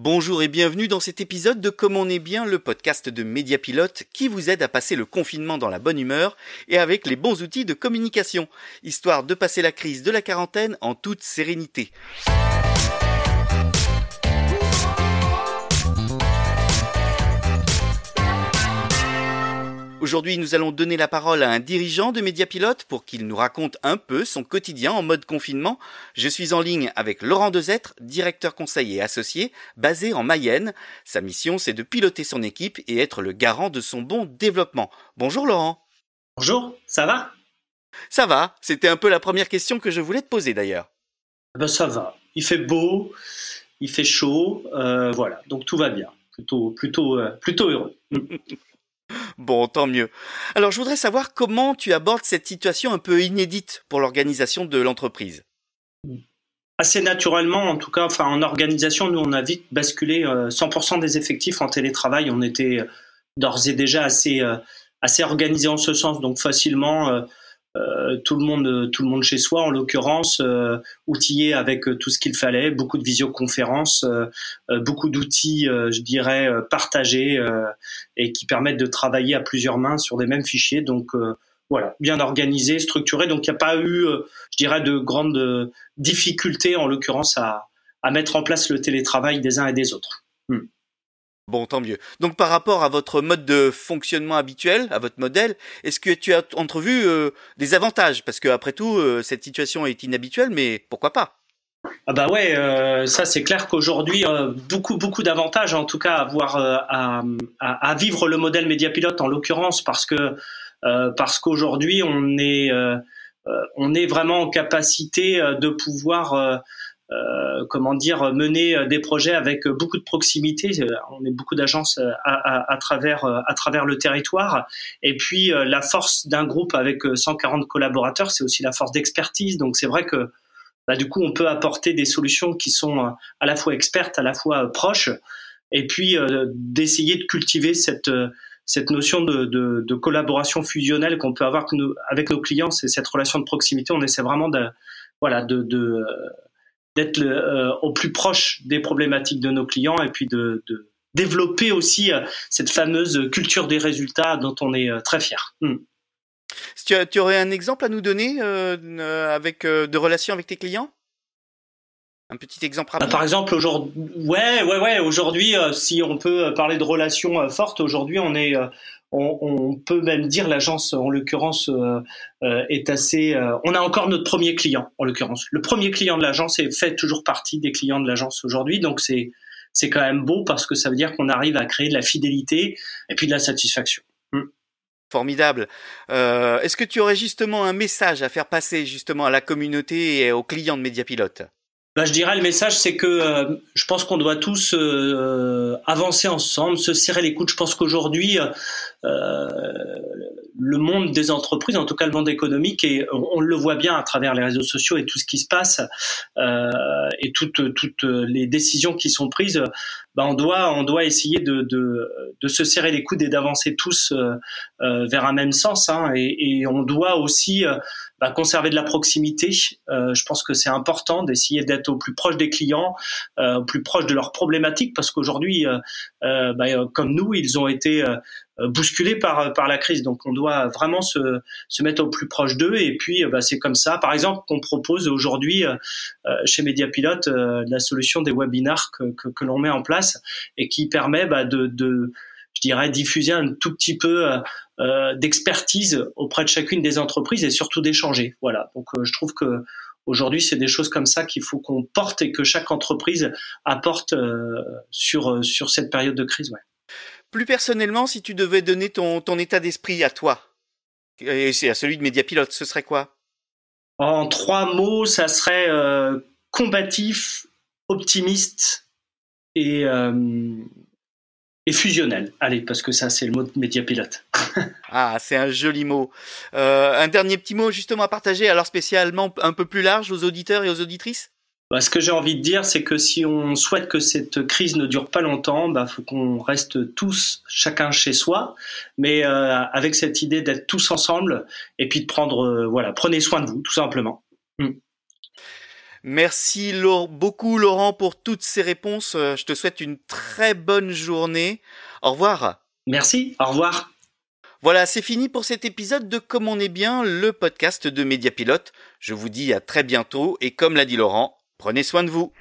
Bonjour et bienvenue dans cet épisode de Comme on est bien, le podcast de Mediapilote qui vous aide à passer le confinement dans la bonne humeur et avec les bons outils de communication, histoire de passer la crise de la quarantaine en toute sérénité. Aujourd'hui, nous allons donner la parole à un dirigeant de Mediapilote pour qu'il nous raconte un peu son quotidien en mode confinement. Je suis en ligne avec Laurent Dezettre, directeur conseiller associé, basé en Mayenne. Sa mission, c'est de piloter son équipe et être le garant de son bon développement. Bonjour Laurent. Bonjour, ça va? Ça va, c'était un peu la première question que je voulais te poser d'ailleurs. Eh ben ça va, il fait beau, il fait chaud, euh, voilà, donc tout va bien, plutôt, plutôt, euh, plutôt heureux. Bon, tant mieux. Alors, je voudrais savoir comment tu abordes cette situation un peu inédite pour l'organisation de l'entreprise. Assez naturellement, en tout cas, enfin, en organisation, nous, on a vite basculé 100% euh, des effectifs en télétravail. On était d'ores et déjà assez, euh, assez organisé en ce sens, donc facilement euh, euh, tout le monde, tout le monde chez soi, en l'occurrence, euh, outillé avec euh, tout ce qu'il fallait, beaucoup de visioconférences, beaucoup d'outils, je dirais, partagés et qui permettent de travailler à plusieurs mains sur des mêmes fichiers. Donc voilà, bien organisé, structuré. Donc il n'y a pas eu, je dirais, de grandes difficultés, en l'occurrence, à, à mettre en place le télétravail des uns et des autres. Hmm. Bon, tant mieux. Donc par rapport à votre mode de fonctionnement habituel, à votre modèle, est-ce que tu as entrevu euh, des avantages? Parce que après tout, euh, cette situation est inhabituelle, mais pourquoi pas? Ah bah ouais, euh, ça c'est clair qu'aujourd'hui beaucoup beaucoup d'avantages en tout cas à à, vivre le modèle Mediapilote en l'occurrence parce que parce qu'aujourd'hui on est on est vraiment en capacité de pouvoir euh, comment dire, mener euh, des projets avec beaucoup de proximité. Euh, on est beaucoup d'agences à, à, travers à travers le territoire. Et puis la force d'un groupe avec 140 collaborateurs, c'est aussi la force d'expertise. Donc c'est vrai que bah, du coup, on peut apporter des solutions qui sont à la fois expertes, à la fois proches, et puis d'essayer de cultiver cette cette notion de, de, de collaboration fusionnelle qu'on peut avoir avec nos clients, c'est cette relation de proximité. On essaie vraiment de voilà de, de d'être euh, au plus proche des problématiques de nos clients et puis de, développer aussi euh, cette fameuse culture des résultats dont on est euh, très fier. Hmm. Tu, tu, aurais un exemple à nous donner avec de relations avec tes clients? Un petit exemple rapide. Par exemple, aujourd'hui, ouais, ouais, ouais. Aujourd'hui, si on peut parler de relations fortes, aujourd'hui, on est, on, peut même dire l'agence en l'occurrence euh, euh, est assez euh, on a encore notre premier client en l'occurrence le premier client de l'agence fait toujours partie des clients de l'agence aujourd'hui donc c'est c'est quand même beau parce que ça veut dire qu'on arrive à créer de la fidélité et puis de la satisfaction hmm. Formidable. Est-ce que tu aurais justement un message à faire passer justement à la communauté et aux clients de Mediapilote bah, je dirais le message, c'est que euh, je pense qu'on doit tous euh, avancer ensemble, se serrer les coudes. Je pense qu'aujourd'hui, euh, le monde des entreprises, en tout cas le monde économique, et on, le voit bien à travers les réseaux sociaux et tout ce qui se passe et toutes toutes les décisions qui sont prises. Bah, on doit on doit essayer de, se serrer les coudes et d'avancer tous vers un même sens. Hein, et, on doit aussi bah, conserver de la proximité. Euh, je pense que c'est important d'essayer d'être au plus proche des clients, euh, au plus proche de leurs problématiques, parce qu'aujourd'hui, euh, euh bah, comme nous, ils ont été bousculés par la crise. Donc, on doit vraiment se mettre au plus proche d'eux. Et puis, c'est comme ça. Par exemple, qu'on propose aujourd'hui chez Mediapilote la solution des webinars que l'on met en place et qui permet bah, de, de je dirais, diffuser un tout petit peu euh, d'expertise auprès de chacune des entreprises et surtout d'échanger. Voilà. Donc euh, je trouve que aujourd'hui c'est des choses comme ça qu'il faut qu'on porte et que chaque entreprise apporte euh, sur sur cette période de crise. Ouais. Plus personnellement, si tu devais donner ton ton état d'esprit à toi et à celui de Mediapilote, ce serait quoi? En trois mots, ça serait combatif, optimiste et et fusionnel. Allez, parce que ça, c'est le mot de média pilote. ah, c'est un joli mot. Euh, un dernier petit mot justement à partager, alors spécialement un peu plus large aux auditeurs et aux auditrices? Bah, ce que j'ai envie de dire, c'est que si on souhaite que cette crise ne dure pas longtemps, bah, faut qu'on reste tous, chacun chez soi, mais euh, avec cette idée d'être tous ensemble et puis de prendre, euh, voilà, prenez soin de vous, tout simplement. Hmm. Merci beaucoup Laurent pour toutes ces réponses. Euh, je te souhaite une très bonne journée. Au revoir. Merci, au revoir. Voilà, c'est fini pour cet épisode de Comme on est bien, le podcast de Mediapilote. Je vous dis à très bientôt et comme l'a dit Laurent, prenez soin de vous.